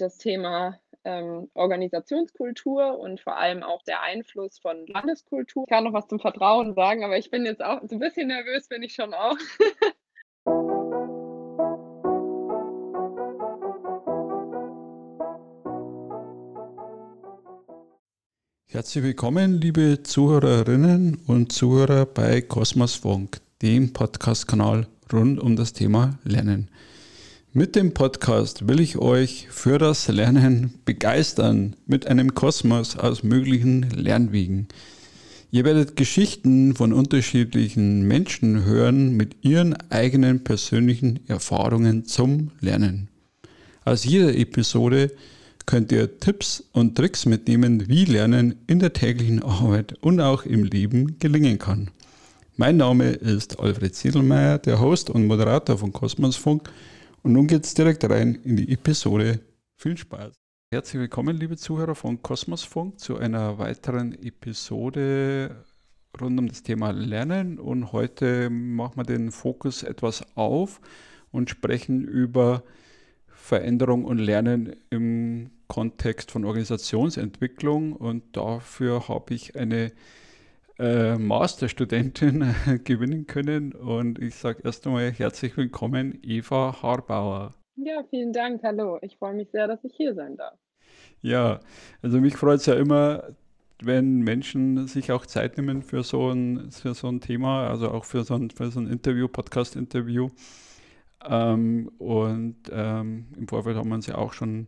das Thema ähm, Organisationskultur und vor allem auch der Einfluss von Landeskultur. Ich kann noch was zum Vertrauen sagen, aber ich bin jetzt auch so ein bisschen nervös, bin ich schon auch. Herzlich willkommen, liebe Zuhörerinnen und Zuhörer bei Kosmos Funk, dem Podcast-Kanal rund um das Thema Lernen. Mit dem Podcast will ich euch für das Lernen begeistern mit einem Kosmos aus möglichen Lernwegen. Ihr werdet Geschichten von unterschiedlichen Menschen hören mit ihren eigenen persönlichen Erfahrungen zum Lernen. Aus jeder Episode könnt ihr Tipps und Tricks mitnehmen, wie Lernen in der täglichen Arbeit und auch im Leben gelingen kann. Mein Name ist Alfred Siedelmeier, der Host und Moderator von Kosmosfunk und nun geht es direkt rein in die Episode. Viel Spaß. Herzlich willkommen, liebe Zuhörer von Kosmosfunk, zu einer weiteren Episode rund um das Thema Lernen. Und heute machen wir den Fokus etwas auf und sprechen über Veränderung und Lernen im Kontext von Organisationsentwicklung. Und dafür habe ich eine äh, Masterstudentin gewinnen können. Und ich sage erst einmal herzlich willkommen, Eva Harbauer. Ja, vielen Dank. Hallo. Ich freue mich sehr, dass ich hier sein darf. Ja, also mich freut es ja immer, wenn Menschen sich auch Zeit nehmen für so ein, für so ein Thema, also auch für so ein, für so ein Interview, Podcast-Interview. Ähm, und ähm, im Vorfeld haben wir uns ja auch schon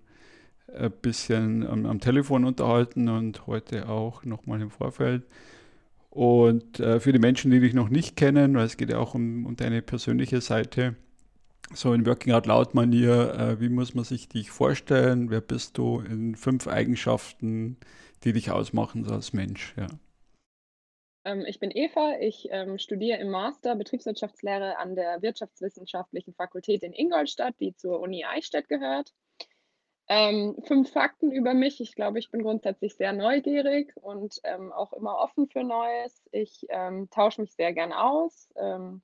ein bisschen am, am Telefon unterhalten und heute auch nochmal im Vorfeld. Und äh, für die Menschen, die dich noch nicht kennen, weil es geht ja auch um, um deine persönliche Seite, so in Working Out Loud Manier, äh, wie muss man sich dich vorstellen? Wer bist du in fünf Eigenschaften, die dich ausmachen so als Mensch? Ja. Ähm, ich bin Eva, ich ähm, studiere im Master Betriebswirtschaftslehre an der Wirtschaftswissenschaftlichen Fakultät in Ingolstadt, die zur Uni Eichstätt gehört. Ähm, fünf Fakten über mich. Ich glaube, ich bin grundsätzlich sehr neugierig und ähm, auch immer offen für Neues. Ich ähm, tausche mich sehr gern aus. Ähm,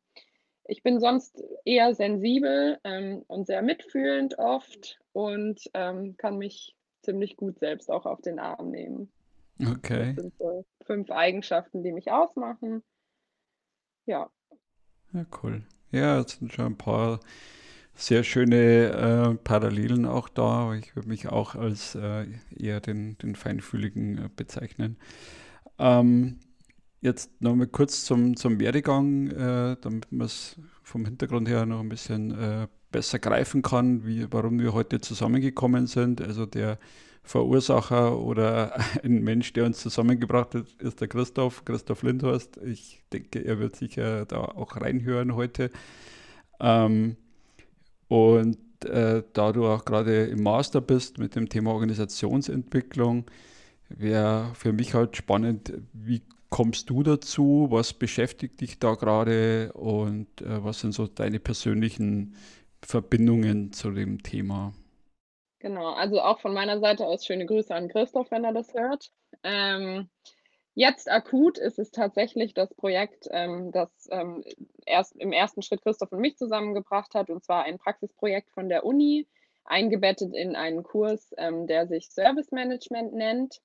ich bin sonst eher sensibel ähm, und sehr mitfühlend oft und ähm, kann mich ziemlich gut selbst auch auf den Arm nehmen. Okay. Das sind so fünf Eigenschaften, die mich ausmachen. Ja. Ja, cool. Ja, es sind schon ein paar sehr schöne äh, Parallelen auch da. Ich würde mich auch als äh, eher den, den Feinfühligen äh, bezeichnen. Ähm, jetzt nochmal kurz zum, zum Werdegang, äh, damit man es vom Hintergrund her noch ein bisschen äh, besser greifen kann, wie, warum wir heute zusammengekommen sind. Also der Verursacher oder ein Mensch, der uns zusammengebracht hat, ist der Christoph, Christoph Lindhorst. Ich denke, er wird sicher da auch reinhören heute. Ähm, und äh, da du auch gerade im Master bist mit dem Thema Organisationsentwicklung, wäre für mich halt spannend, wie kommst du dazu? Was beschäftigt dich da gerade und äh, was sind so deine persönlichen Verbindungen zu dem Thema? Genau, also auch von meiner Seite aus schöne Grüße an Christoph, wenn er das hört. Ähm, Jetzt akut ist es tatsächlich das Projekt, ähm, das ähm, erst im ersten Schritt Christoph und mich zusammengebracht hat, und zwar ein Praxisprojekt von der Uni, eingebettet in einen Kurs, ähm, der sich Service Management nennt.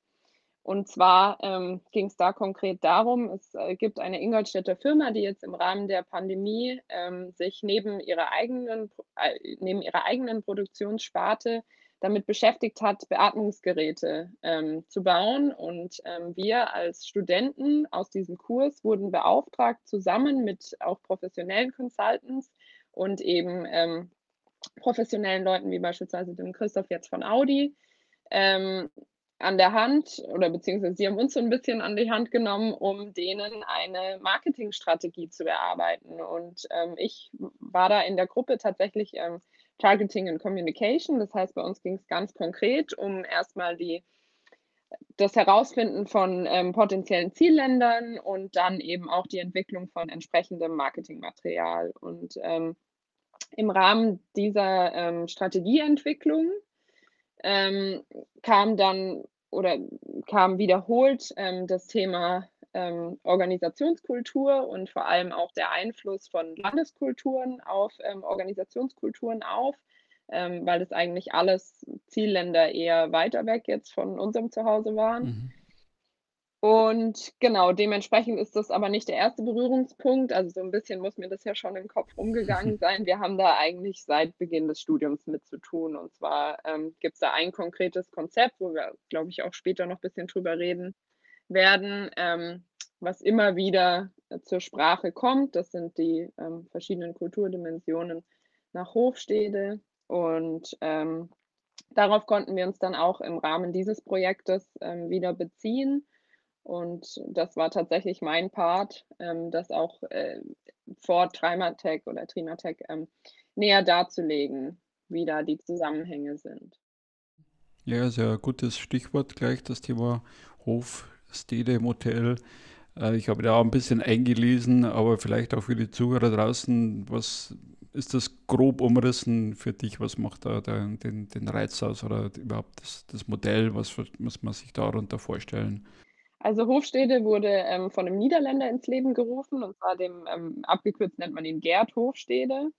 Und zwar ähm, ging es da konkret darum, es äh, gibt eine Ingolstädter Firma, die jetzt im Rahmen der Pandemie ähm, sich neben ihrer eigenen, äh, neben ihrer eigenen Produktionssparte damit beschäftigt hat, Beatmungsgeräte ähm, zu bauen. Und ähm, wir als Studenten aus diesem Kurs wurden beauftragt, zusammen mit auch professionellen Consultants und eben ähm, professionellen Leuten wie beispielsweise dem Christoph jetzt von Audi, ähm, an der Hand oder beziehungsweise sie haben uns so ein bisschen an die Hand genommen, um denen eine Marketingstrategie zu erarbeiten. Und ähm, ich war da in der Gruppe tatsächlich ähm, Targeting and Communication. Das heißt, bei uns ging es ganz konkret um erstmal die, das Herausfinden von ähm, potenziellen Zielländern und dann eben auch die Entwicklung von entsprechendem Marketingmaterial. Und ähm, im Rahmen dieser ähm, Strategieentwicklung ähm, kam dann oder kam wiederholt ähm, das Thema ähm, Organisationskultur und vor allem auch der Einfluss von Landeskulturen auf ähm, Organisationskulturen auf. ähm, weil das eigentlich alles Zielländer eher weiter weg jetzt von unserem Zuhause waren. Mhm. Und genau, dementsprechend ist das aber nicht der erste Berührungspunkt. Also so ein bisschen muss mir das ja schon im Kopf rumgegangen sein. Wir haben da eigentlich seit Beginn des Studiums mit zu tun. Und zwar ähm, gibt es da ein konkretes Konzept, wo wir, glaube ich, auch später noch ein bisschen drüber reden werden, ähm, was immer wieder zur Sprache kommt. Das sind die ähm, verschiedenen Kulturdimensionen nach Hofstede. Und ähm, darauf konnten wir uns dann auch im Rahmen dieses Projektes ähm, wieder beziehen und das war tatsächlich mein Part, ähm, das auch äh, vor Trimatech oder Trimatech ähm, näher darzulegen, wie da die Zusammenhänge sind. Ja, sehr gutes Stichwort gleich, das Thema Hof, Stede, Motel. Äh, ich habe da auch ein bisschen eingelesen, aber vielleicht auch für die Zuhörer draußen, was ist das grob umrissen für dich? Was macht da den, den, den Reiz aus oder überhaupt das, das Modell? Was muss man sich darunter vorstellen? Also Hofstede wurde ähm, von einem Niederländer ins Leben gerufen, und zwar dem, ähm, abgekürzt nennt man ihn Gerd Hofstede.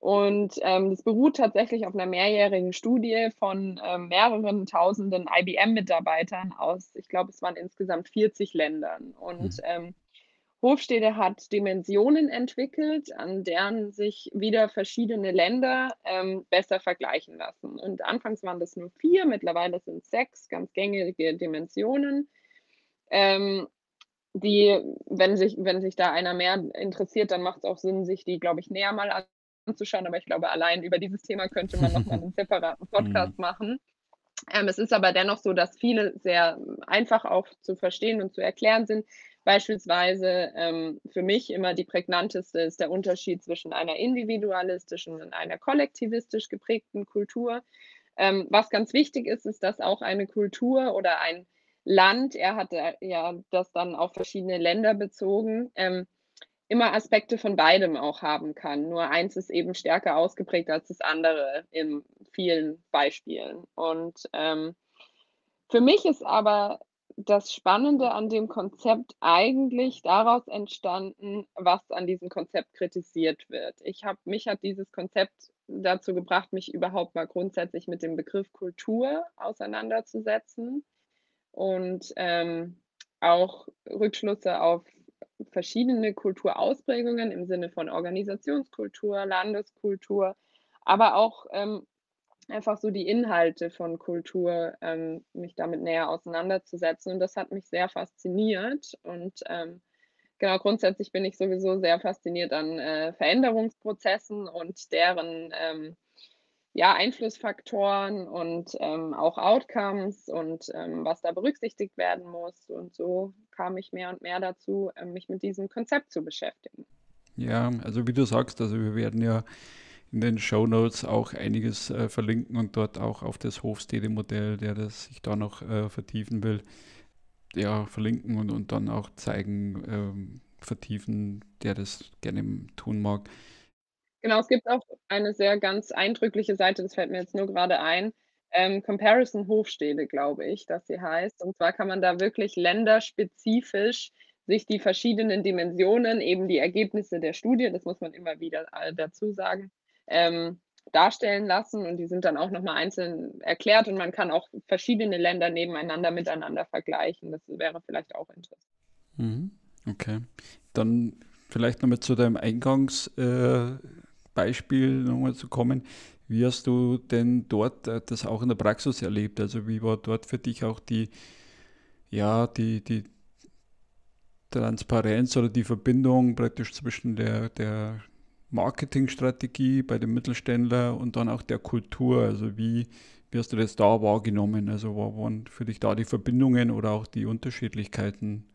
Und ähm, das beruht tatsächlich auf einer mehrjährigen Studie von ähm, mehreren tausenden IBM-Mitarbeitern aus, ich glaube, es waren insgesamt 40 Ländern. Und mhm. ähm, Hofstede hat Dimensionen entwickelt, an deren sich wieder verschiedene Länder ähm, besser vergleichen lassen. Und anfangs waren das nur vier, mittlerweile sind es sechs ganz gängige Dimensionen ähm, die, wenn sich, wenn sich da einer mehr interessiert, dann macht es auch Sinn, sich die, glaube ich, näher mal anzuschauen. Aber ich glaube, allein über dieses Thema könnte man nochmal einen separaten Podcast mhm. machen. Ähm, es ist aber dennoch so, dass viele sehr einfach auch zu verstehen und zu erklären sind. Beispielsweise ähm, für mich immer die prägnanteste ist der Unterschied zwischen einer individualistischen und einer kollektivistisch geprägten Kultur. Ähm, was ganz wichtig ist, ist, dass auch eine Kultur oder ein Land, er hatte ja das dann auf verschiedene Länder bezogen, ähm, immer Aspekte von beidem auch haben kann. Nur eins ist eben stärker ausgeprägt als das andere in vielen Beispielen. Und ähm, für mich ist aber das Spannende an dem Konzept eigentlich daraus entstanden, was an diesem Konzept kritisiert wird. Ich habe mich hat dieses Konzept dazu gebracht, mich überhaupt mal grundsätzlich mit dem Begriff Kultur auseinanderzusetzen und ähm, auch Rückschlüsse auf verschiedene Kulturausprägungen im Sinne von Organisationskultur, Landeskultur, aber auch ähm, einfach so die Inhalte von Kultur, ähm, mich damit näher auseinanderzusetzen. Und das hat mich sehr fasziniert. Und ähm, genau, grundsätzlich bin ich sowieso sehr fasziniert an äh, Veränderungsprozessen und deren ähm, ja, Einflussfaktoren und ähm, auch Outcomes und ähm, was da berücksichtigt werden muss. Und so kam ich mehr und mehr dazu, äh, mich mit diesem Konzept zu beschäftigen. Ja, also wie du sagst, also wir werden ja in den Show Notes auch einiges äh, verlinken und dort auch auf das Hofstede-Modell, der das sich da noch äh, vertiefen will, ja, verlinken und, und dann auch zeigen, ähm, vertiefen, der das gerne tun mag. Genau, es gibt auch eine sehr ganz eindrückliche Seite, das fällt mir jetzt nur gerade ein, ähm, Comparison Hofstede, glaube ich, dass sie heißt. Und zwar kann man da wirklich länderspezifisch sich die verschiedenen Dimensionen, eben die Ergebnisse der Studie, das muss man immer wieder dazu sagen, ähm, darstellen lassen und die sind dann auch nochmal einzeln erklärt und man kann auch verschiedene Länder nebeneinander miteinander vergleichen. Das wäre vielleicht auch interessant. Mhm. Okay. Dann vielleicht nochmal zu deinem Eingangs. Äh Beispiel nochmal zu kommen. Wie hast du denn dort äh, das auch in der Praxis erlebt? Also wie war dort für dich auch die, ja, die, die Transparenz oder die Verbindung praktisch zwischen der, der Marketingstrategie bei dem Mittelständler und dann auch der Kultur? Also wie, wie hast du das da wahrgenommen? Also waren für dich da die Verbindungen oder auch die Unterschiedlichkeiten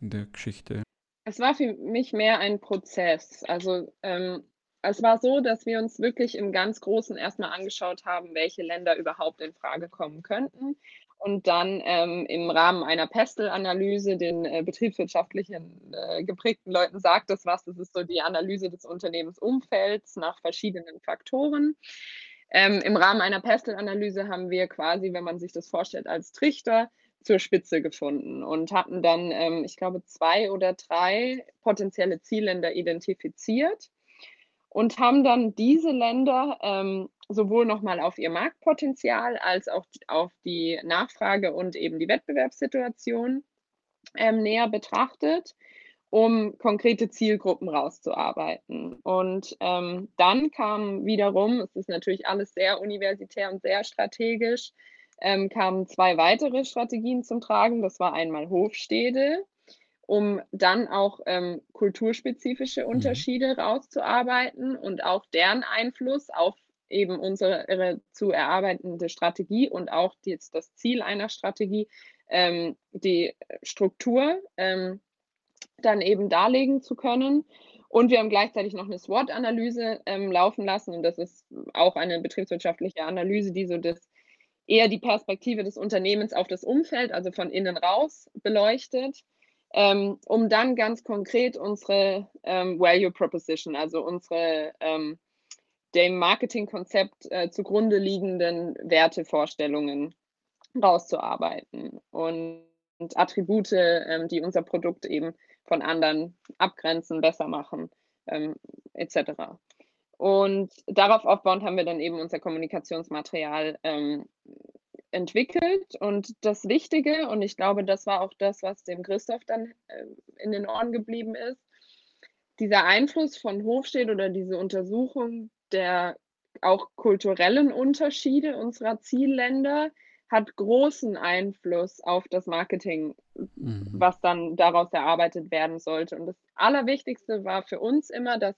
in der Geschichte? Es war für mich mehr ein Prozess. Also ähm, es war so, dass wir uns wirklich im ganz Großen erstmal angeschaut haben, welche Länder überhaupt in Frage kommen könnten und dann ähm, im Rahmen einer Pestel-Analyse den äh, betriebswirtschaftlichen äh, geprägten Leuten sagt das was. Das ist so die Analyse des Unternehmensumfelds nach verschiedenen Faktoren. Ähm, Im Rahmen einer Pestel-Analyse haben wir quasi, wenn man sich das vorstellt, als Trichter zur Spitze gefunden und hatten dann, ähm, ich glaube, zwei oder drei potenzielle Zielländer identifiziert und haben dann diese Länder ähm, sowohl nochmal auf ihr Marktpotenzial als auch auf die Nachfrage und eben die Wettbewerbssituation ähm, näher betrachtet, um konkrete Zielgruppen rauszuarbeiten. Und ähm, dann kam wiederum, es ist natürlich alles sehr universitär und sehr strategisch, ähm, kamen zwei weitere Strategien zum Tragen. Das war einmal Hofstede, um dann auch ähm, kulturspezifische mhm. Unterschiede mhm. rauszuarbeiten und auch deren Einfluss auf eben unsere zu erarbeitende Strategie und auch jetzt das Ziel einer Strategie, ähm, die Struktur ähm, dann eben darlegen zu können. Und wir haben gleichzeitig noch eine SWOT-Analyse ähm, laufen lassen. Und das ist auch eine betriebswirtschaftliche Analyse, die so das eher die Perspektive des Unternehmens auf das Umfeld, also von innen raus, beleuchtet, ähm, um dann ganz konkret unsere ähm, Value Proposition, also unsere ähm, dem Marketingkonzept äh, zugrunde liegenden Wertevorstellungen rauszuarbeiten und, und Attribute, ähm, die unser Produkt eben von anderen abgrenzen, besser machen, ähm, etc. Und darauf aufbauend haben wir dann eben unser Kommunikationsmaterial ähm, entwickelt. Und das Wichtige, und ich glaube, das war auch das, was dem Christoph dann äh, in den Ohren geblieben ist, dieser Einfluss von Hofstedt oder diese Untersuchung der auch kulturellen Unterschiede unserer Zielländer hat großen Einfluss auf das Marketing, mhm. was dann daraus erarbeitet werden sollte. Und das Allerwichtigste war für uns immer, dass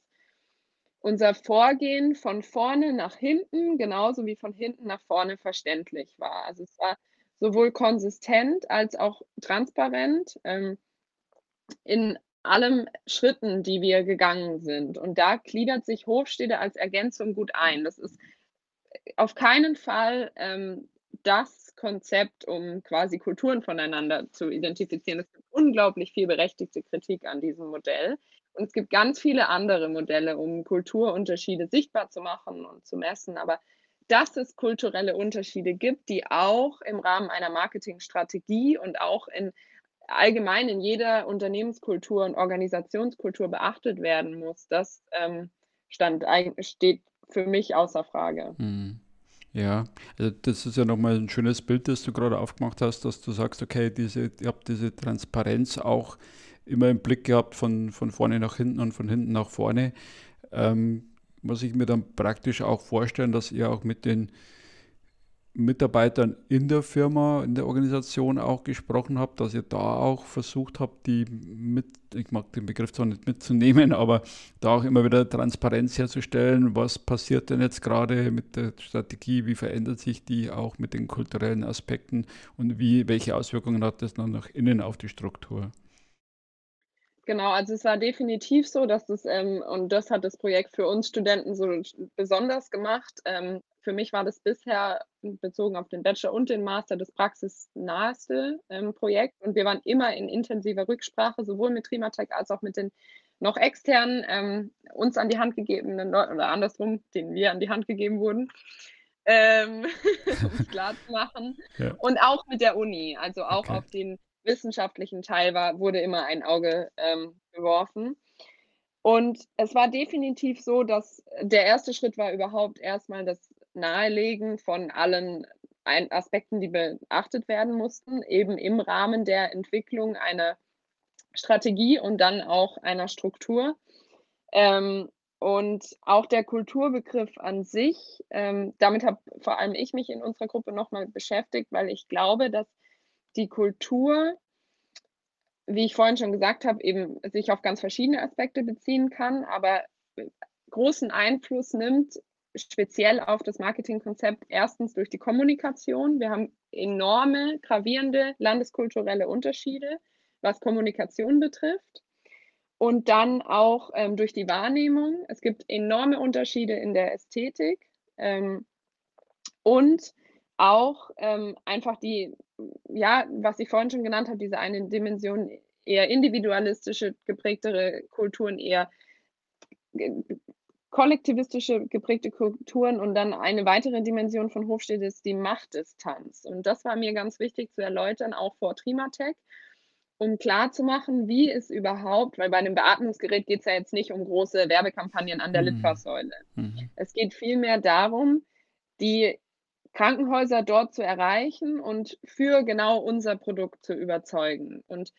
unser Vorgehen von vorne nach hinten genauso wie von hinten nach vorne verständlich war. Also es war sowohl konsistent als auch transparent ähm, in allen Schritten, die wir gegangen sind. Und da gliedert sich Hofstede als Ergänzung gut ein. Das ist auf keinen Fall ähm, das Konzept, um quasi Kulturen voneinander zu identifizieren. Es gibt unglaublich viel berechtigte Kritik an diesem Modell. Und es gibt ganz viele andere Modelle, um Kulturunterschiede sichtbar zu machen und zu messen. Aber dass es kulturelle Unterschiede gibt, die auch im Rahmen einer Marketingstrategie und auch in allgemein in jeder Unternehmenskultur und Organisationskultur beachtet werden muss, das ähm, stand, steht für mich außer Frage. Hm. Ja, also das ist ja nochmal ein schönes Bild, das du gerade aufgemacht hast, dass du sagst, okay, diese, ihr habt diese Transparenz auch immer im Blick gehabt von, von vorne nach hinten und von hinten nach vorne. Ähm, muss ich mir dann praktisch auch vorstellen, dass ihr auch mit den Mitarbeitern in der Firma, in der Organisation auch gesprochen habt, dass ihr da auch versucht habt, die mit, ich mag den Begriff zwar nicht mitzunehmen, aber da auch immer wieder Transparenz herzustellen, was passiert denn jetzt gerade mit der Strategie, wie verändert sich die auch mit den kulturellen Aspekten und wie, welche Auswirkungen hat das dann nach innen auf die Struktur? Genau, also es war definitiv so, dass das, ähm, und das hat das Projekt für uns Studenten so besonders gemacht. Ähm, für mich war das bisher bezogen auf den Bachelor und den Master das praxisnaheste ähm, Projekt. Und wir waren immer in intensiver Rücksprache, sowohl mit Trimatech als auch mit den noch externen ähm, uns an die Hand gegebenen Leuten oder andersrum, denen wir an die Hand gegeben wurden. Ähm, um es klar zu machen. Ja. Und auch mit der Uni, also auch okay. auf den wissenschaftlichen Teil war, wurde immer ein Auge ähm, geworfen. Und es war definitiv so, dass der erste Schritt war überhaupt erstmal das Nahelegen von allen Aspekten, die beachtet werden mussten, eben im Rahmen der Entwicklung einer Strategie und dann auch einer Struktur. Ähm, und auch der Kulturbegriff an sich, ähm, damit habe vor allem ich mich in unserer Gruppe nochmal beschäftigt, weil ich glaube, dass die Kultur, wie ich vorhin schon gesagt habe, eben sich auf ganz verschiedene Aspekte beziehen kann, aber großen Einfluss nimmt, speziell auf das Marketingkonzept, erstens durch die Kommunikation. Wir haben enorme, gravierende landeskulturelle Unterschiede, was Kommunikation betrifft. Und dann auch ähm, durch die Wahrnehmung. Es gibt enorme Unterschiede in der Ästhetik. Ähm, und auch ähm, einfach die, ja, was ich vorhin schon genannt habe, diese eine Dimension, eher individualistische geprägtere Kulturen, eher kollektivistische geprägte Kulturen und dann eine weitere Dimension von Hofstede ist die Machtdistanz. Und das war mir ganz wichtig zu erläutern, auch vor Trimatech, um klarzumachen, wie es überhaupt, weil bei einem Beatmungsgerät geht es ja jetzt nicht um große Werbekampagnen an der mhm. Litfaßsäule. Mhm. Es geht vielmehr darum, die Krankenhäuser dort zu erreichen und für genau unser Produkt zu überzeugen. Und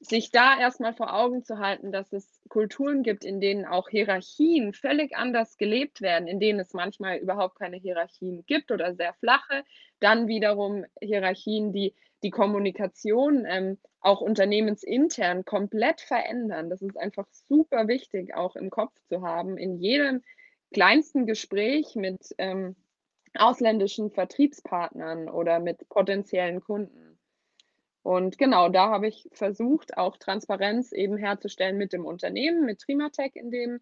sich da erstmal vor Augen zu halten, dass es Kulturen gibt, in denen auch Hierarchien völlig anders gelebt werden, in denen es manchmal überhaupt keine Hierarchien gibt oder sehr flache, dann wiederum Hierarchien, die die Kommunikation ähm, auch unternehmensintern komplett verändern. Das ist einfach super wichtig, auch im Kopf zu haben, in jedem kleinsten Gespräch mit ähm, ausländischen Vertriebspartnern oder mit potenziellen Kunden. Und genau, da habe ich versucht, auch Transparenz eben herzustellen mit dem Unternehmen, mit Trimatech in dem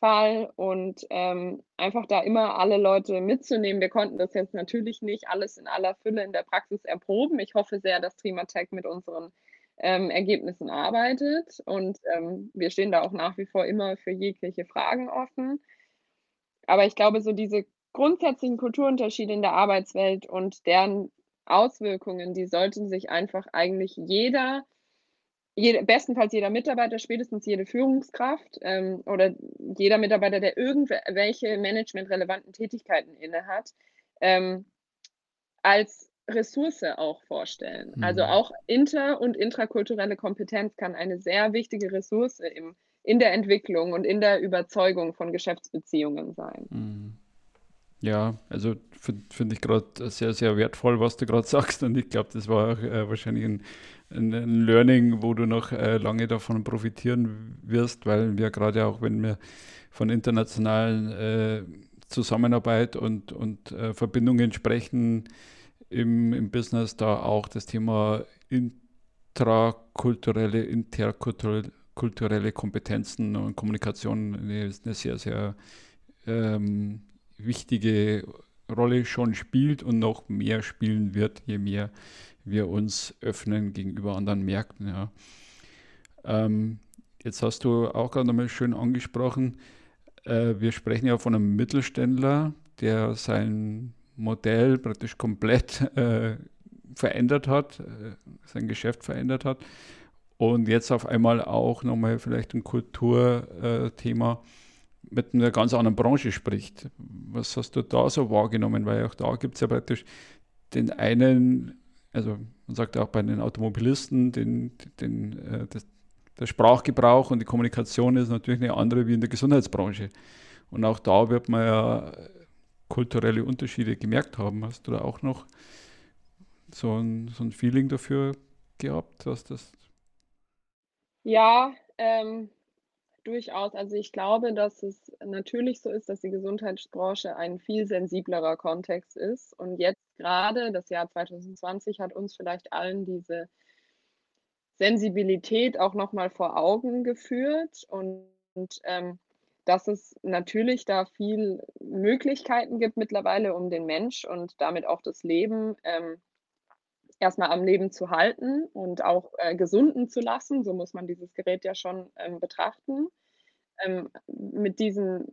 Fall und ähm, einfach da immer alle Leute mitzunehmen. Wir konnten das jetzt natürlich nicht alles in aller Fülle in der Praxis erproben. Ich hoffe sehr, dass Trimatech mit unseren ähm, Ergebnissen arbeitet und ähm, wir stehen da auch nach wie vor immer für jegliche Fragen offen. Aber ich glaube, so diese grundsätzlichen Kulturunterschiede in der Arbeitswelt und deren Auswirkungen, die sollten sich einfach eigentlich jeder, jede, bestenfalls jeder Mitarbeiter, spätestens jede Führungskraft ähm, oder jeder Mitarbeiter, der irgendwelche managementrelevanten Tätigkeiten innehat, ähm, als Ressource auch vorstellen. Mhm. Also auch inter- und intrakulturelle Kompetenz kann eine sehr wichtige Ressource im, in der Entwicklung und in der Überzeugung von Geschäftsbeziehungen sein. Mhm. Ja, also finde find ich gerade sehr, sehr wertvoll, was du gerade sagst. Und ich glaube, das war auch äh, wahrscheinlich ein, ein, ein, Learning, wo du noch äh, lange davon profitieren wirst, weil wir gerade auch, wenn wir von internationalen äh, Zusammenarbeit und, und äh, Verbindungen sprechen im, im Business, da auch das Thema intrakulturelle, interkulturelle Kompetenzen und Kommunikation eine, eine sehr, sehr ähm, wichtige Rolle schon spielt und noch mehr spielen wird, je mehr wir uns öffnen gegenüber anderen Märkten. Ja. Ähm, jetzt hast du auch gerade nochmal schön angesprochen, äh, wir sprechen ja von einem Mittelständler, der sein Modell praktisch komplett äh, verändert hat, äh, sein Geschäft verändert hat und jetzt auf einmal auch nochmal vielleicht ein Kulturthema mit einer ganz anderen Branche spricht. Was hast du da so wahrgenommen? Weil auch da gibt es ja praktisch den einen, also man sagt ja auch bei den Automobilisten, den, den, äh, das, der Sprachgebrauch und die Kommunikation ist natürlich eine andere wie in der Gesundheitsbranche. Und auch da wird man ja kulturelle Unterschiede gemerkt haben. Hast du da auch noch so ein, so ein Feeling dafür gehabt, was das? Ja, ähm, Durchaus. Also, ich glaube, dass es natürlich so ist, dass die Gesundheitsbranche ein viel sensiblerer Kontext ist. Und jetzt gerade das Jahr 2020 hat uns vielleicht allen diese Sensibilität auch noch mal vor Augen geführt und, ähm, dass es natürlich da viel Möglichkeiten gibt mittlerweile, um den Mensch und damit auch das Leben, ähm, erst am Leben zu halten und auch, äh, gesunden zu lassen. So muss man dieses Gerät ja schon, ähm, betrachten. Ähm, mit diesem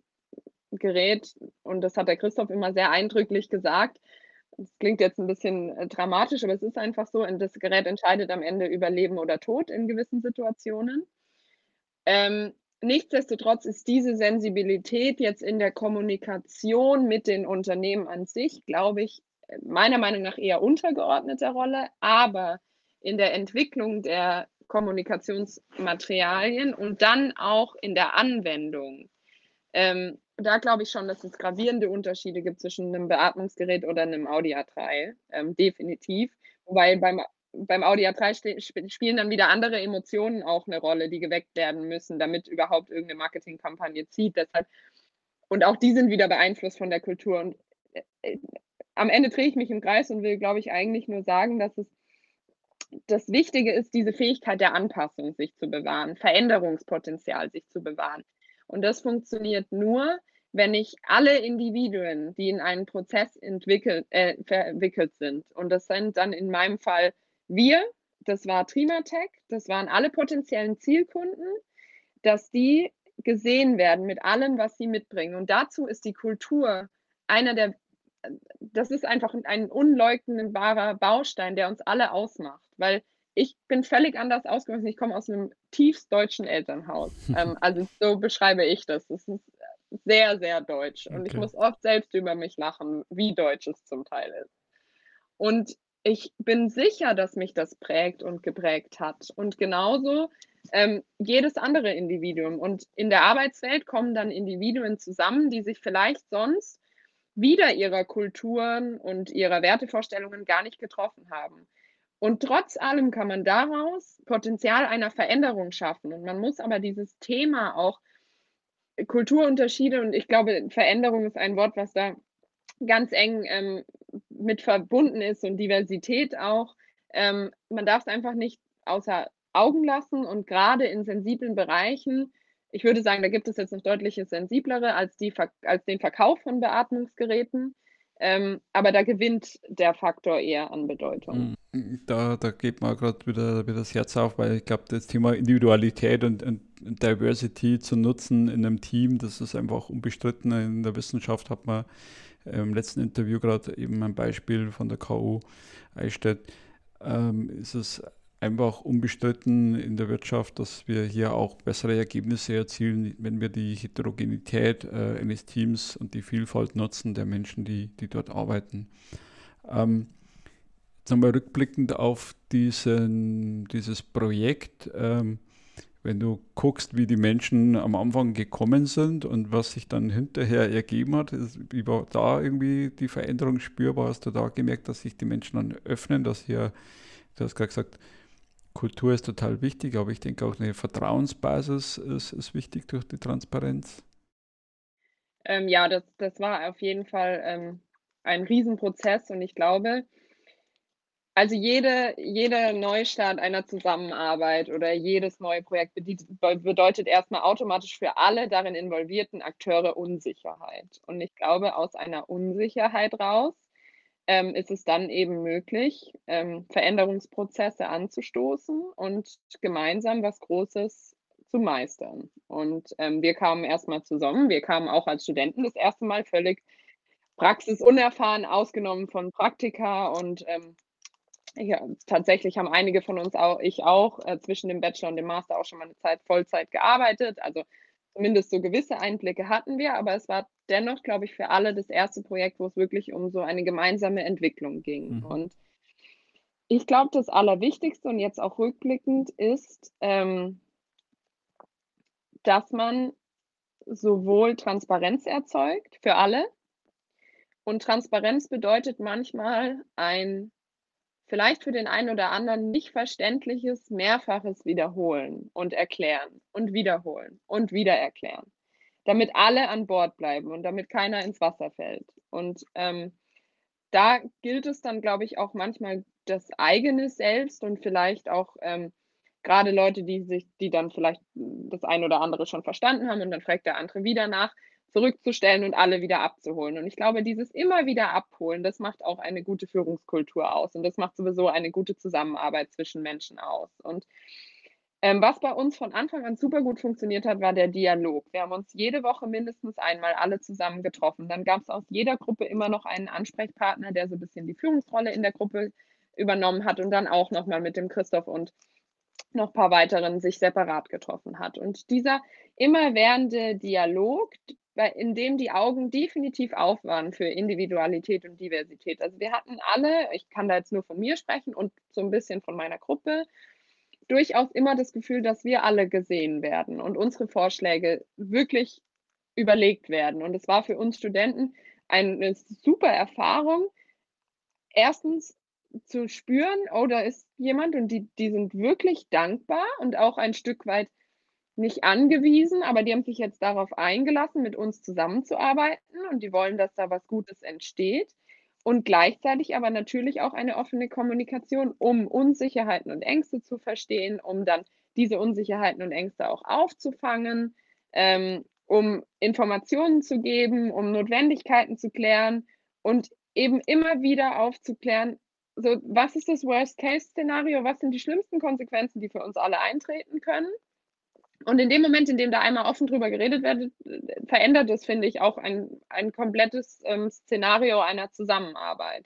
Gerät und das hat der Christoph immer sehr eindrücklich gesagt. Das klingt jetzt ein bisschen, äh, dramatisch, aber es ist einfach so das Gerät entscheidet am Ende über Leben oder Tod in gewissen Situationen. Ähm, nichtsdestotrotz ist diese Sensibilität jetzt in der Kommunikation mit den Unternehmen an sich, glaube ich, meiner Meinung nach eher untergeordneter Rolle, aber in der Entwicklung der Kommunikationsmaterialien und dann auch in der Anwendung. Ähm, da glaube ich schon, dass es gravierende Unterschiede gibt zwischen einem Beatmungsgerät oder einem Audi A3, ähm, definitiv. Wobei beim, beim Audi A3 spielen dann wieder andere Emotionen auch eine Rolle, die geweckt werden müssen, damit überhaupt irgendeine Marketingkampagne zieht. Deshalb, und auch die sind wieder beeinflusst von der Kultur. Und äh, am Ende drehe ich mich im Kreis und will, glaube ich, eigentlich nur sagen, dass es das Wichtige ist, diese Fähigkeit der Anpassung sich zu bewahren, Veränderungspotenzial sich zu bewahren. Und das funktioniert nur, wenn ich alle Individuen, die in einen Prozess entwickelt, äh, verwickelt sind, und das sind dann in meinem Fall wir, das war Trimatech, das waren alle potenziellen Zielkunden, dass die gesehen werden mit allem, was sie mitbringen. Und dazu ist die Kultur einer der das ist einfach ein unleugnenbarer Baustein, der uns alle ausmacht, weil ich bin völlig anders ausgewachsen. Ich komme aus einem tiefst deutschen Elternhaus. ähm, also so beschreibe ich das. Das ist sehr, sehr deutsch. Und okay. ich muss oft selbst über mich lachen, wie deutsch es zum Teil ist. Und ich bin sicher, dass mich das prägt und geprägt hat. Und genauso ähm, jedes andere Individuum. Und in der Arbeitswelt kommen dann Individuen zusammen, die sich vielleicht sonst wieder ihrer Kulturen und ihrer Wertevorstellungen gar nicht getroffen haben. Und trotz allem kann man daraus Potenzial einer Veränderung schaffen. Und man muss aber dieses Thema auch Kulturunterschiede und ich glaube, Veränderung ist ein Wort, was da ganz eng ähm, mit verbunden ist und Diversität auch. Ähm, man darf es einfach nicht außer Augen lassen und gerade in sensiblen Bereichen, ich würde sagen, da gibt es jetzt noch deutliche sensiblere als, die, als den Verkauf von Beatmungsgeräten. Ähm, aber da gewinnt der Faktor eher an Bedeutung. Mm, da, da geht mir gerade wieder, wieder das Herz auf, weil ich glaube, das Thema Individualität und, und, Diversity zu nutzen in einem Team, das ist einfach unbestritten. In der Wissenschaft hat man im letzten Interview gerade eben ein Beispiel von der KU Eichstätt, ähm, ist es einfach unbestritten in der Wirtschaft, dass wir hier auch bessere Ergebnisse erzielen, wenn wir die Heterogenität äh, eines Teams und die Vielfalt nutzen der Menschen, die, die dort arbeiten. Ähm, jetzt nochmal rückblickend auf diesen, dieses Projekt. Ähm, wenn du guckst, wie die Menschen am Anfang gekommen sind und was sich dann hinterher ergeben hat, wie war da irgendwie die Veränderung spürbar? Hast du da gemerkt, dass sich die Menschen dann öffnen, dass hier, du hast gerade gesagt, Kultur ist total wichtig, aber ich denke auch eine Vertrauensbasis ist, ist wichtig durch die Transparenz. Ähm, ja, das, das war auf jeden Fall ähm, ein Riesenprozess und ich glaube, also jede, jeder Neustart einer Zusammenarbeit oder jedes neue Projekt bedeutet erstmal automatisch für alle darin involvierten Akteure Unsicherheit. Und ich glaube, aus einer Unsicherheit raus ähm, ist es dann eben möglich, ähm, Veränderungsprozesse anzustoßen und gemeinsam was Großes zu meistern. Und ähm, wir kamen erstmal zusammen. Wir kamen auch als Studenten das erste Mal völlig praxisunerfahren, ausgenommen von Praktika. Und ähm, ja, tatsächlich haben einige von uns, auch ich auch, äh, zwischen dem Bachelor und dem Master auch schon mal eine Zeit Vollzeit gearbeitet. Also zumindest so gewisse Einblicke hatten wir, aber es war dennoch, glaube ich, für alle das erste Projekt, wo es wirklich um so eine gemeinsame Entwicklung ging. Mhm. Und ich glaube, das Allerwichtigste und jetzt auch rückblickend ist, ähm, dass man sowohl Transparenz erzeugt für alle und Transparenz bedeutet manchmal ein vielleicht für den einen oder anderen nicht verständliches mehrfaches Wiederholen und Erklären und wiederholen und wieder erklären, damit alle an Bord bleiben und damit keiner ins Wasser fällt. Und ähm, da gilt es dann, glaube ich, auch manchmal das eigene Selbst und vielleicht auch ähm, gerade Leute, die sich, die dann vielleicht das ein oder andere schon verstanden haben und dann fragt der andere wieder nach, zurückzustellen und alle wieder abzuholen. Und ich glaube, dieses immer wieder abholen, das macht auch eine gute Führungskultur aus und das macht sowieso eine gute Zusammenarbeit zwischen Menschen aus. Und ähm, was bei uns von Anfang an super gut funktioniert hat, war der Dialog. Wir haben uns jede Woche mindestens einmal alle zusammen getroffen. Dann gab es aus jeder Gruppe immer noch einen Ansprechpartner, der so ein bisschen die Führungsrolle in der Gruppe übernommen hat und dann auch nochmal mit dem Christoph und noch ein paar weiteren sich separat getroffen hat. Und dieser immerwährende Dialog, in dem die Augen definitiv auf waren für Individualität und Diversität. Also wir hatten alle, ich kann da jetzt nur von mir sprechen und so ein bisschen von meiner Gruppe, durchaus immer das Gefühl, dass wir alle gesehen werden und unsere Vorschläge wirklich überlegt werden. Und es war für uns Studenten eine super Erfahrung, erstens zu spüren, oh, da ist jemand und die, die sind wirklich dankbar und auch ein Stück weit nicht angewiesen, aber die haben sich jetzt darauf eingelassen, mit uns zusammenzuarbeiten und die wollen, dass da was Gutes entsteht. Und gleichzeitig aber natürlich auch eine offene Kommunikation, um Unsicherheiten und Ängste zu verstehen, um dann diese Unsicherheiten und Ängste auch aufzufangen, ähm, um Informationen zu geben, um Notwendigkeiten zu klären und eben immer wieder aufzuklären, so was ist das Worst-Case-Szenario, was sind die schlimmsten Konsequenzen, die für uns alle eintreten können und in dem Moment, in dem da einmal offen drüber geredet wird, verändert es, finde ich, auch ein, ein komplettes ähm, Szenario einer Zusammenarbeit.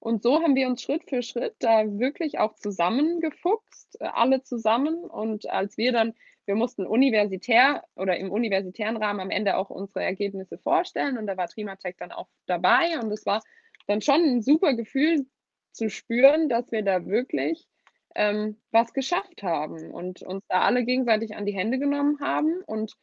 Und so haben wir uns Schritt für Schritt da wirklich auch zusammengefuchst, äh, alle zusammen. Und als wir dann, wir mussten universitär oder im universitären Rahmen am Ende auch unsere Ergebnisse vorstellen und da war Trimatech dann auch dabei und es war dann schon ein super Gefühl zu spüren, dass wir da wirklich ähm, was geschafft haben und uns da alle gegenseitig an die Hände genommen haben und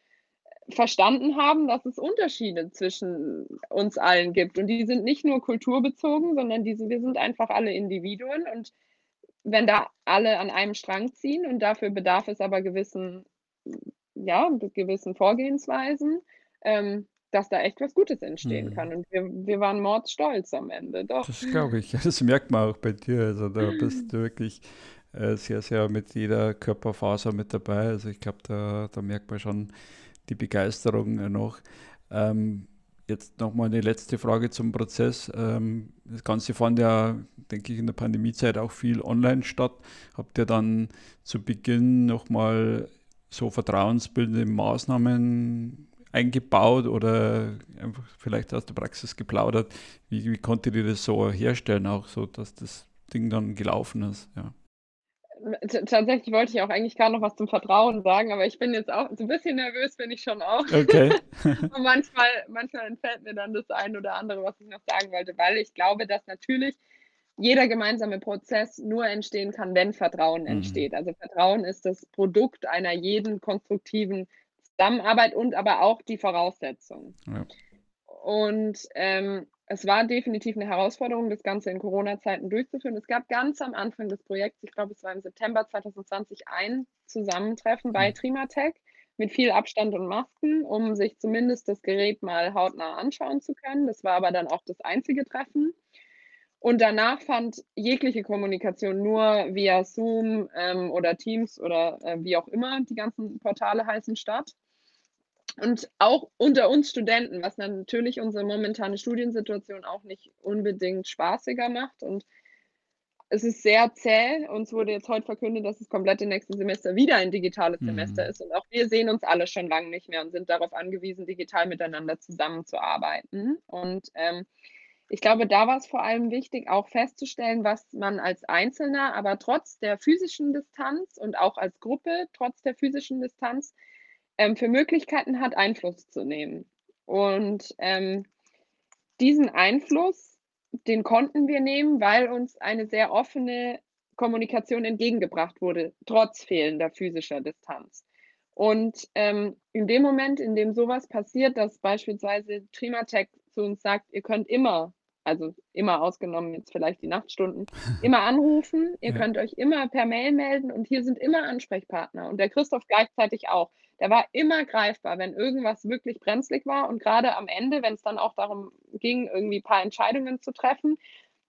verstanden haben, dass es Unterschiede zwischen uns allen gibt. Und die sind nicht nur kulturbezogen, sondern diese, wir sind einfach alle Individuen. Und wenn da alle an einem Strang ziehen und dafür bedarf es aber gewissen, ja, gewissen Vorgehensweisen, ähm, dass da echt was Gutes entstehen mhm. kann. Und wir, wir waren mordsstolz am Ende, doch. Das glaube ich. Das merkt man auch bei dir. Also da bist du wirklich sehr, sehr mit jeder Körperfaser mit dabei. Also ich glaube, da, da merkt man schon, die Begeisterung äh, noch. Ähm, jetzt nochmal eine letzte Frage zum Prozess. Ähm, das Ganze fand ja, denke ich, in der Pandemiezeit auch viel online statt. Habt ihr dann zu Beginn nochmal so vertrauensbildende Maßnahmen eingebaut oder einfach vielleicht aus der Praxis geplaudert? Wie, wie konntet ihr das so herstellen, auch so, dass das Ding dann gelaufen ist? Ja tatsächlich wollte ich auch eigentlich gar noch was zum Vertrauen sagen, aber ich bin jetzt auch so ein bisschen nervös, bin ich schon auch. Okay. Und manchmal, manchmal entfällt mir dann das ein oder andere, was ich noch sagen wollte, weil ich glaube, dass natürlich jeder gemeinsame Prozess nur entstehen kann, wenn Vertrauen mhm. entsteht. Also Vertrauen ist das Produkt einer jeden konstruktiven Zusammenarbeit und aber auch die Voraussetzung. Ja. Und ähm, es war definitiv eine Herausforderung, das Ganze in Corona-Zeiten durchzuführen. Es gab ganz am Anfang des Projekts, ich glaube, es war im September 2020, ein Zusammentreffen bei mhm. Trimatech mit viel Abstand und Masken, um sich zumindest das Gerät mal hautnah anschauen zu können. Das war aber dann auch das einzige Treffen. Und danach fand jegliche Kommunikation nur via Zoom ähm, oder Teams oder äh, wie auch immer die ganzen Portale heißen statt. Und auch unter uns Studenten, was natürlich unsere momentane Studiensituation auch nicht unbedingt spaßiger macht. Und es ist sehr zäh. Uns wurde jetzt heute verkündet, dass das komplette nächste Semester wieder ein digitales mhm. Semester ist. Und auch wir sehen uns alle schon lange nicht mehr und sind darauf angewiesen, digital miteinander zusammenzuarbeiten. Und ähm, ich glaube, da war es vor allem wichtig, auch festzustellen, was man als Einzelner, aber trotz der physischen Distanz und auch als Gruppe, trotz der physischen Distanz, ähm, für Möglichkeiten hat, Einfluss zu nehmen. Und ähm, diesen Einfluss, den konnten wir nehmen, weil uns eine sehr offene Kommunikation entgegengebracht wurde, trotz fehlender physischer Distanz. Und ähm, in dem Moment, in dem sowas passiert, dass beispielsweise Trimatech zu uns sagt, ihr könnt immer also immer ausgenommen jetzt vielleicht die Nachtstunden, immer anrufen. Ihr ja. könnt euch immer per Mail melden und hier sind immer Ansprechpartner. Und der Christoph gleichzeitig auch. Der war immer greifbar, wenn irgendwas wirklich brenzlig war. Und gerade am Ende, wenn es dann auch darum ging, irgendwie ein paar Entscheidungen zu treffen,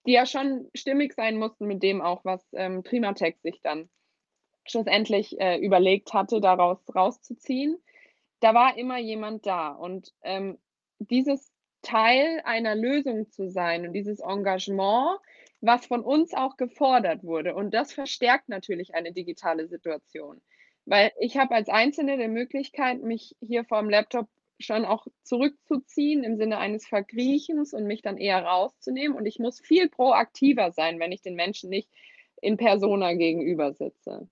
die ja schon stimmig sein mussten mit dem auch, was ähm, Primatech sich dann schlussendlich äh, überlegt hatte, daraus rauszuziehen. Da war immer jemand da. Und ähm, dieses Teil einer Lösung zu sein und dieses Engagement, was von uns auch gefordert wurde. Und das verstärkt natürlich eine digitale Situation. Weil ich habe als Einzelne die Möglichkeit, mich hier vorm Laptop schon auch zurückzuziehen im Sinne eines Verkriechens und mich dann eher rauszunehmen. Und ich muss viel proaktiver sein, wenn ich den Menschen nicht in persona gegenüber sitze.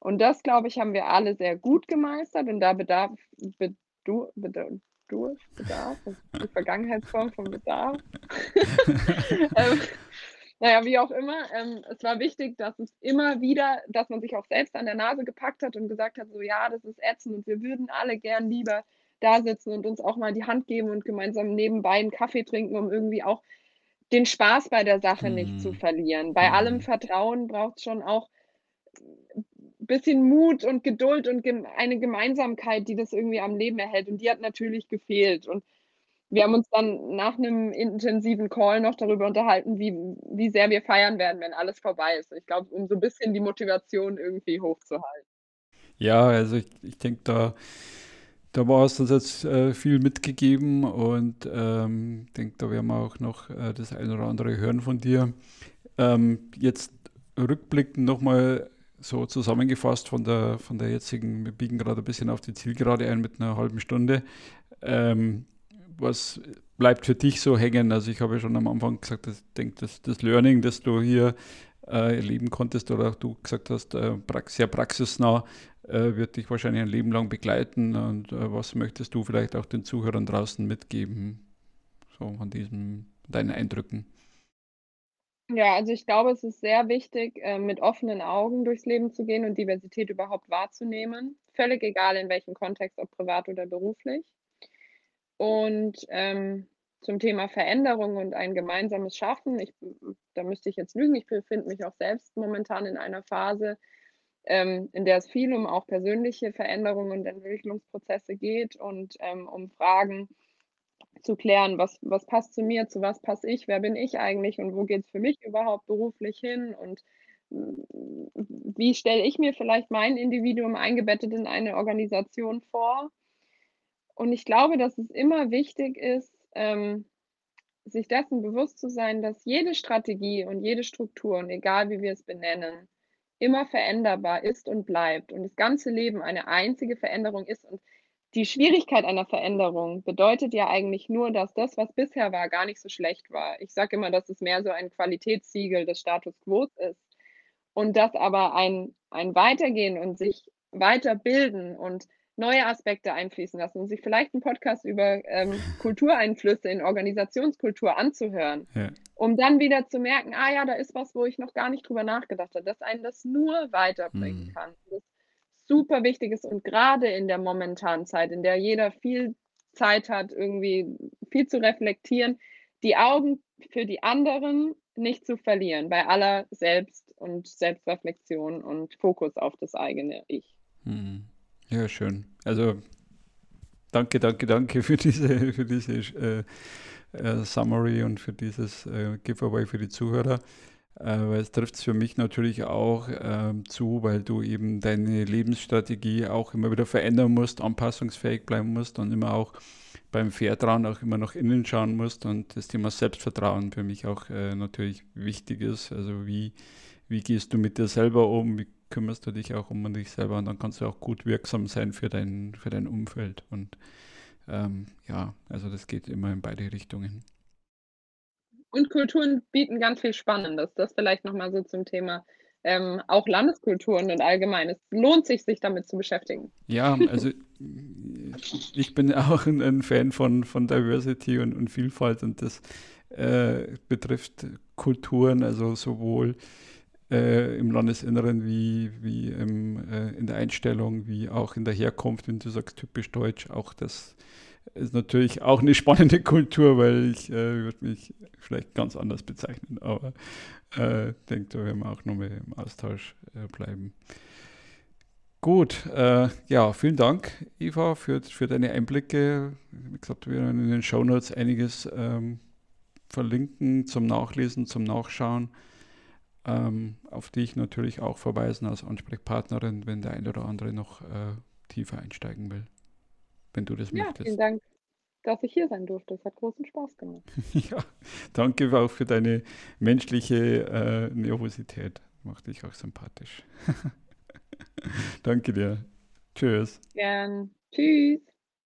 Und das, glaube ich, haben wir alle sehr gut gemeistert und da bedarf, bedu, bedu, Bedarf, die Vergangenheitsform von Bedarf. naja, wie auch immer, ähm, es war wichtig, dass es immer wieder, dass man sich auch selbst an der Nase gepackt hat und gesagt hat, so ja, das ist ätzend und wir würden alle gern lieber da sitzen und uns auch mal die Hand geben und gemeinsam nebenbei einen Kaffee trinken, um irgendwie auch den Spaß bei der Sache nicht mhm. zu verlieren. Bei mhm. allem Vertrauen braucht es schon auch bisschen Mut und Geduld und eine Gemeinsamkeit, die das irgendwie am Leben erhält. Und die hat natürlich gefehlt. Und wir haben uns dann nach einem intensiven Call noch darüber unterhalten, wie, wie sehr wir feiern werden, wenn alles vorbei ist. Ich glaube, um so ein bisschen die Motivation irgendwie hochzuhalten. Ja, also ich, ich denke, da, da war es uns jetzt äh, viel mitgegeben und ich ähm, denke, da werden wir auch noch äh, das eine oder andere hören von dir. Ähm, jetzt rückblickend nochmal so zusammengefasst von der, von der jetzigen, wir biegen gerade ein bisschen auf die Zielgerade ein mit einer halben Stunde. Ähm, was bleibt für dich so hängen? Also ich habe ja schon am Anfang gesagt, ich denke, dass das Learning, das du hier äh, erleben konntest oder auch du gesagt hast, äh, sehr praxisnah, äh, wird dich wahrscheinlich ein Leben lang begleiten. Und äh, was möchtest du vielleicht auch den Zuhörern draußen mitgeben, so von diesen deinen Eindrücken? Ja, also ich glaube, es ist sehr wichtig, äh, mit offenen Augen durchs Leben zu gehen und Diversität überhaupt wahrzunehmen. Völlig egal in welchem Kontext, ob privat oder beruflich. Und ähm, zum Thema Veränderung und ein gemeinsames Schaffen, ich, da müsste ich jetzt lügen, ich befinde mich auch selbst momentan in einer Phase, ähm, in der es viel um auch persönliche Veränderungen und Entwicklungsprozesse geht und ähm, um Fragen, zu klären, was, was passt zu mir, zu was passe ich, wer bin ich eigentlich und wo geht es für mich überhaupt beruflich hin und mm, wie stelle ich mir vielleicht mein Individuum eingebettet in eine Organisation vor. Und ich glaube, dass es immer wichtig ist, ähm, sich dessen bewusst zu sein, dass jede Strategie und jede Struktur, und egal wie wir es benennen, immer veränderbar ist und bleibt und das ganze Leben eine einzige Veränderung ist. Und die Schwierigkeit einer Veränderung bedeutet ja eigentlich nur, dass das, was bisher war, gar nicht so schlecht war. Ich sage immer, dass es mehr so ein Qualitätssiegel des Status quo ist und dass aber ein, ein Weitergehen und sich weiterbilden und neue Aspekte einfließen lassen und sich vielleicht einen Podcast über ähm, Kultureinflüsse in Organisationskultur anzuhören, ja. um dann wieder zu merken, ah ja, da ist was, wo ich noch gar nicht drüber nachgedacht habe, dass einen das nur weiterbringen hm. kann. Das super wichtig ist und gerade in der momentanen Zeit, in der jeder viel Zeit hat, irgendwie viel zu reflektieren, die Augen für die anderen nicht zu verlieren, bei aller Selbst- und Selbstreflexion und Fokus auf das eigene Ich. Hm. Ja, schön. Also danke, danke, danke für diese, für diese äh, äh, Summary und für dieses äh, Giveaway für die Zuhörer äh, weil es trifft es für mich natürlich auch äh, zu, weil du eben deine Lebensstrategie auch immer wieder verändern musst, anpassungsfähig bleiben musst und immer auch beim Vertrauen auch immer nach innen schauen musst und das Thema Selbstvertrauen für mich auch äh, natürlich wichtig ist. Also wie, wie gehst du mit dir selber um, wie kümmerst du dich auch um dich selber und dann kannst du auch gut wirksam sein für dein, für dein Umfeld. Und ähm, ja, also das geht immer in beide Richtungen. Und Kulturen bieten ganz viel Spannendes. Das vielleicht nochmal so zum Thema ähm, auch Landeskulturen und allgemein. Es lohnt sich, sich damit zu beschäftigen. Ja, also ich bin auch ein, Fan von, von Diversity und, und Vielfalt und das äh, betrifft Kulturen, also sowohl äh, im Landesinneren wie, wie im, äh, in der Einstellung, wie auch in der Herkunft, wenn du sagst typisch deutsch, auch das ist natürlich auch eine spannende Kultur, weil ich äh, würde mich vielleicht ganz anders bezeichnen, aber äh, denke, da werden wir auch nochmal im Austausch äh, bleiben. Gut, äh, ja, vielen Dank, Eva, für, für deine Einblicke. Wie gesagt, wir werden in den Show Notes einiges ähm, verlinken zum Nachlesen, zum Nachschauen, ähm, auf die ich natürlich auch verweisen als Ansprechpartnerin, wenn der eine oder andere noch äh, tiefer einsteigen will wenn du das ja, möchtest. Vielen Dank, dass ich hier sein durfte. Es hat großen Spaß gemacht. ja, danke auch für deine menschliche äh, Nervosität. Macht dich auch sympathisch. danke dir. Tschüss. Gern. Tschüss.